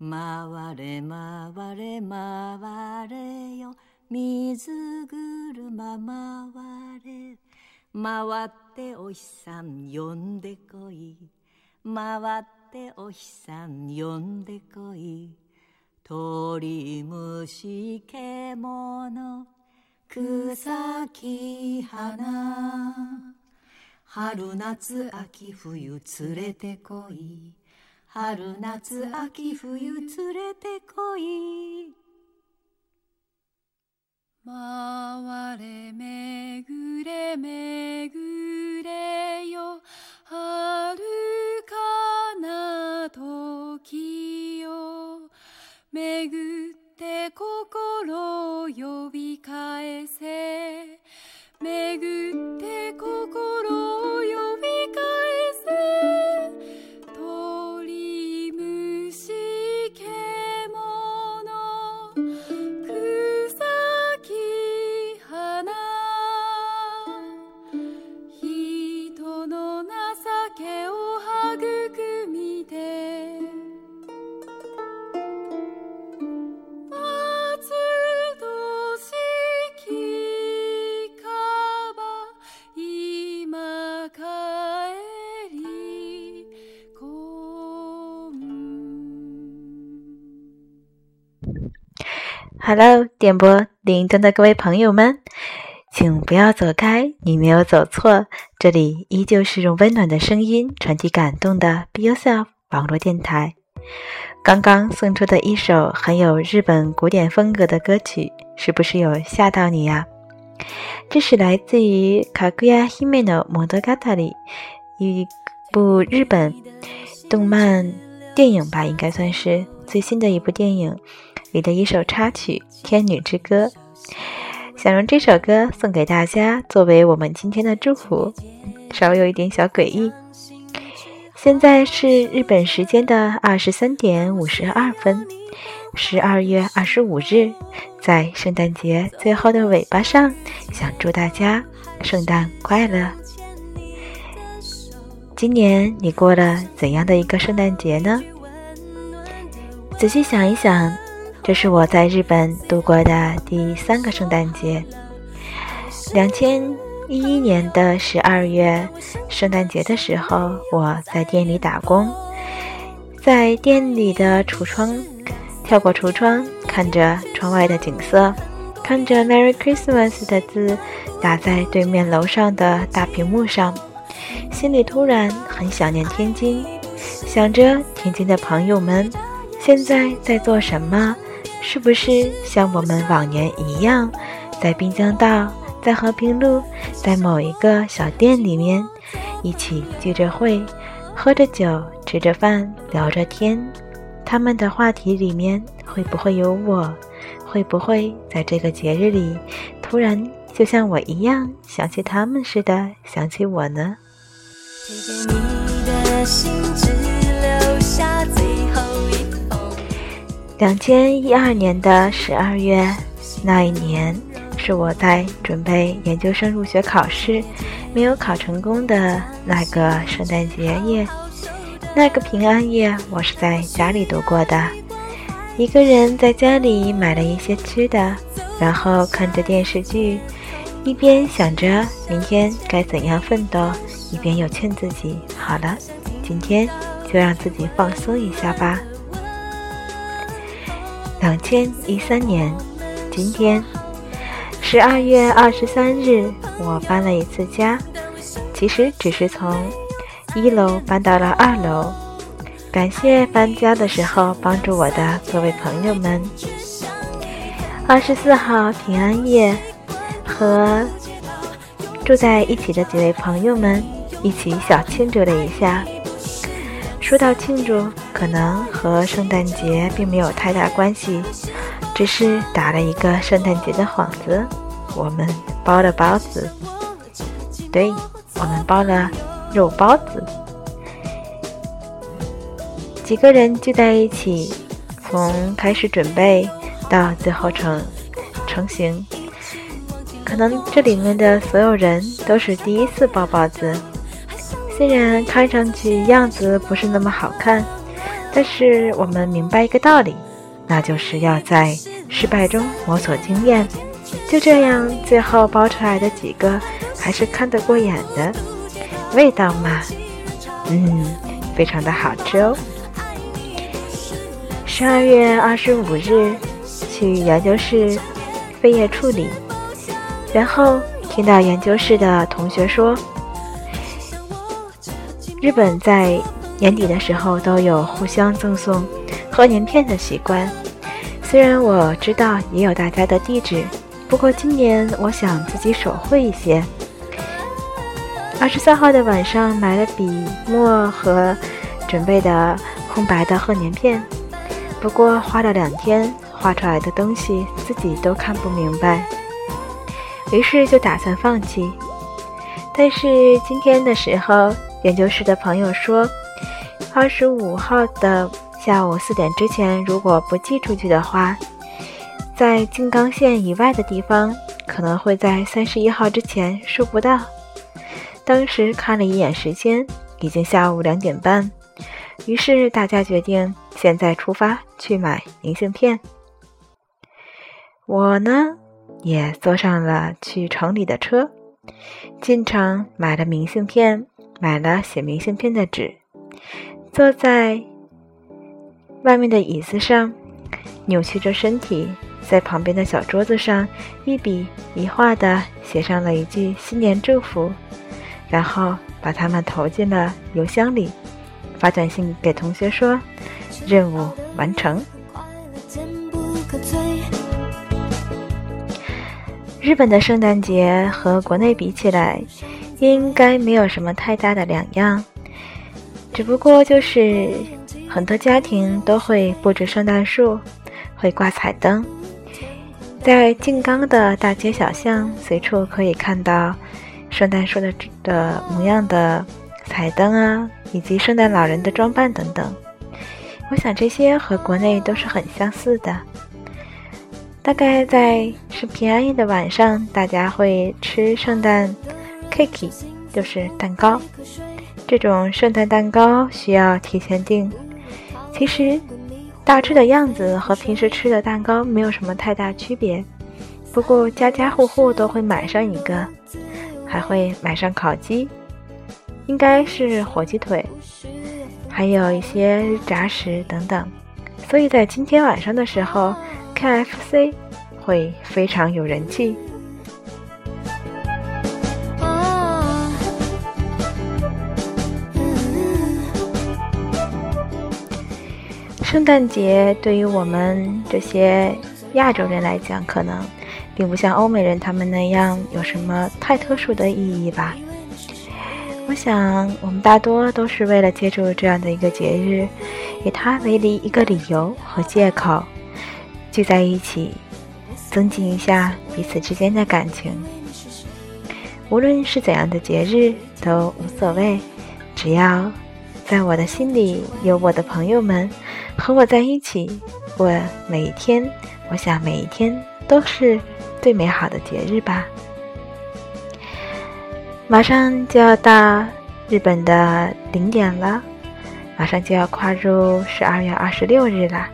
回れ回れ回れよ。水車回れ。回ってお日さん呼んでこい。回ってお日さん呼んでこい。鳥虫獣。草木花。春夏秋冬連れてこい。春夏秋冬連れてこい。回れ巡れ巡れ。Hello，点播铃铛的各位朋友们，请不要走开，你没有走错，这里依旧是用温暖的声音传递感动的 Be Yourself 网络电台。刚刚送出的一首很有日本古典风格的歌曲，是不是有吓到你呀？这是来自于《卡古亚希美诺莫德嘎塔里》一部日本动漫电影吧，应该算是最新的一部电影里的一首插曲《天女之歌》。想用这首歌送给大家，作为我们今天的祝福，稍微有一点小诡异。现在是日本时间的二十三点五十二分，十二月二十五日，在圣诞节最后的尾巴上，想祝大家圣诞快乐。今年你过了怎样的一个圣诞节呢？仔细想一想，这是我在日本度过的第三个圣诞节。两千一一年的十二月圣诞节的时候，我在店里打工，在店里的橱窗跳过橱窗，看着窗外的景色，看着 “Merry Christmas” 的字打在对面楼上的大屏幕上，心里突然很想念天津，想着天津的朋友们现在在做什么，是不是像我们往年一样，在滨江道？在和平路，在某一个小店里面，一起聚着会，喝着酒，吃着饭，聊着天。他们的话题里面会不会有我？会不会在这个节日里，突然就像我一样想起他们似的想起我呢？两千一二年的十二月那一年。是我在准备研究生入学考试，没有考成功的那个圣诞节夜，那个平安夜，我是在家里度过的。一个人在家里买了一些吃的，然后看着电视剧，一边想着明天该怎样奋斗，一边又劝自己：好了，今天就让自己放松一下吧。两千一三年，今天。十二月二十三日，我搬了一次家，其实只是从一楼搬到了二楼。感谢搬家的时候帮助我的各位朋友们。二十四号平安夜，和住在一起的几位朋友们一起小庆祝了一下。说到庆祝，可能和圣诞节并没有太大关系。只是打了一个圣诞节的幌子，我们包了包子，对，我们包了肉包子。几个人聚在一起，从开始准备到最后成成型，可能这里面的所有人都是第一次包包子。虽然看上去样子不是那么好看，但是我们明白一个道理，那就是要在失败中摸索经验。就这样，最后包出来的几个还是看得过眼的，味道嘛，嗯，非常的好吃哦。十二月二十五日去研究室废液处理，然后听到研究室的同学说，日本在年底的时候都有互相赠送贺年片的习惯。虽然我知道也有大家的地址。不过今年我想自己手绘一些。二十三号的晚上买了笔墨和准备的空白的贺年片，不过画了两天，画出来的东西自己都看不明白，于是就打算放弃。但是今天的时候，研究室的朋友说，二十五号的下午四点之前，如果不寄出去的话。在静冈县以外的地方，可能会在三十一号之前收不到。当时看了一眼时间，已经下午两点半，于是大家决定现在出发去买明信片。我呢，也坐上了去城里的车，进城买了明信片，买了写明信片的纸，坐在外面的椅子上，扭曲着身体。在旁边的小桌子上，一笔一画的写上了一句新年祝福，然后把它们投进了邮箱里，发短信给同学说：“任务完成。”日本的圣诞节和国内比起来，应该没有什么太大的两样，只不过就是很多家庭都会布置圣诞树，会挂彩灯。在静冈的大街小巷，随处可以看到圣诞树的的模样的彩灯啊，以及圣诞老人的装扮等等。我想这些和国内都是很相似的。大概在是平安夜的晚上，大家会吃圣诞 cake，就是蛋糕。这种圣诞蛋糕需要提前订。其实。大致的样子和平时吃的蛋糕没有什么太大区别，不过家家户户都会买上一个，还会买上烤鸡，应该是火鸡腿，还有一些炸食等等。所以在今天晚上的时候，KFC 会非常有人气。圣诞节对于我们这些亚洲人来讲，可能并不像欧美人他们那样有什么太特殊的意义吧。我想，我们大多都是为了借助这样的一个节日，以它为理一个理由和借口，聚在一起，增进一下彼此之间的感情。无论是怎样的节日都无所谓，只要在我的心里有我的朋友们。和我在一起，我每一天，我想每一天都是最美好的节日吧。马上就要到日本的零点了，马上就要跨入十二月二十六日了。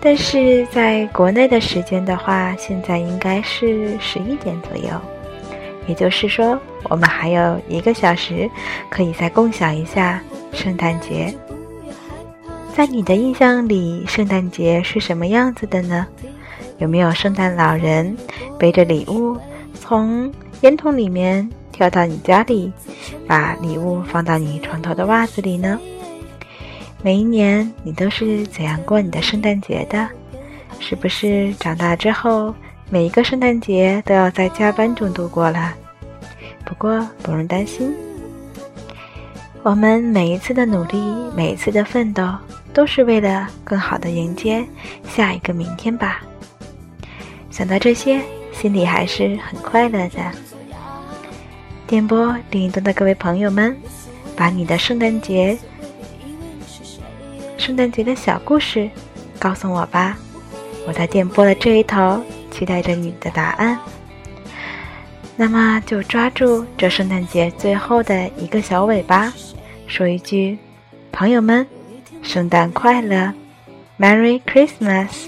但是在国内的时间的话，现在应该是十一点左右，也就是说，我们还有一个小时，可以再共享一下圣诞节。在你的印象里，圣诞节是什么样子的呢？有没有圣诞老人背着礼物从烟筒里面跳到你家里，把礼物放到你床头的袜子里呢？每一年你都是怎样过你的圣诞节的？是不是长大之后每一个圣诞节都要在加班中度过了？不过不用担心，我们每一次的努力，每一次的奋斗。都是为了更好的迎接下一个明天吧。想到这些，心里还是很快乐的。电波另一端的各位朋友们，把你的圣诞节、圣诞节的小故事告诉我吧。我在电波的这一头，期待着你的答案。那么，就抓住这圣诞节最后的一个小尾巴，说一句：朋友们。圣诞快乐，Merry Christmas。